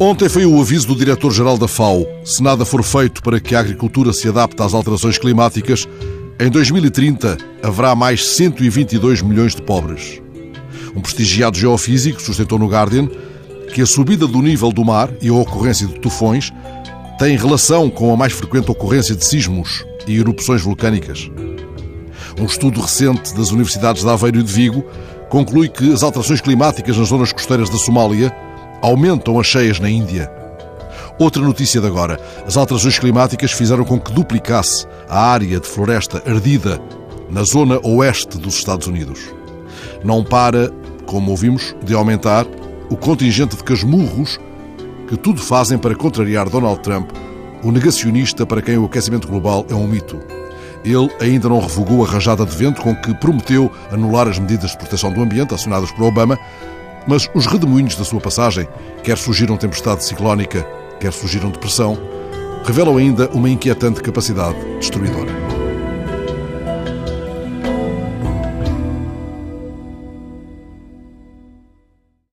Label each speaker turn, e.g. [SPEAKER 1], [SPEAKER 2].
[SPEAKER 1] Ontem foi o aviso do diretor-geral da FAO. Se nada for feito para que a agricultura se adapte às alterações climáticas, em 2030 haverá mais 122 milhões de pobres. Um prestigiado geofísico sustentou no Guardian que a subida do nível do mar e a ocorrência de tufões têm relação com a mais frequente ocorrência de sismos e erupções vulcânicas. Um estudo recente das universidades de Aveiro e de Vigo conclui que as alterações climáticas nas zonas costeiras da Somália aumentam as cheias na Índia. Outra notícia de agora: as alterações climáticas fizeram com que duplicasse a área de floresta ardida na zona oeste dos Estados Unidos. Não para, como ouvimos, de aumentar o contingente de casmurros que tudo fazem para contrariar Donald Trump, o negacionista para quem o aquecimento global é um mito. Ele ainda não revogou a rajada de vento com que prometeu anular as medidas de proteção do ambiente acionadas por Obama, mas os redemoinhos da sua passagem, quer surgiram tempestade ciclónica, quer surgiram depressão, revelam ainda uma inquietante capacidade destruidora.